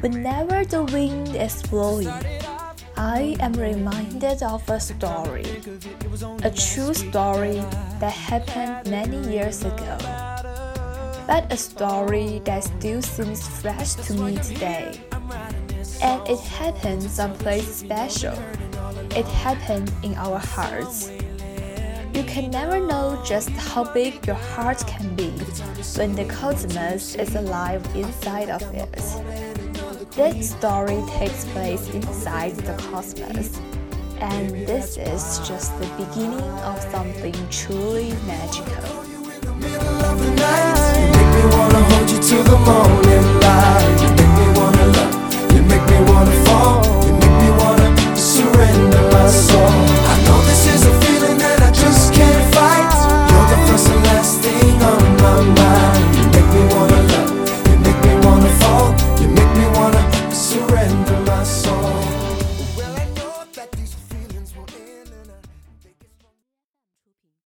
Whenever the wind is blowing, I am reminded of a story. A true story that happened many years ago. But a story that still seems fresh to me today. And it happened someplace special. It happened in our hearts. You can never know just how big your heart can be when the cosmos is alive inside of it. That story takes place inside the cosmos, and this is just the beginning of something truly magical.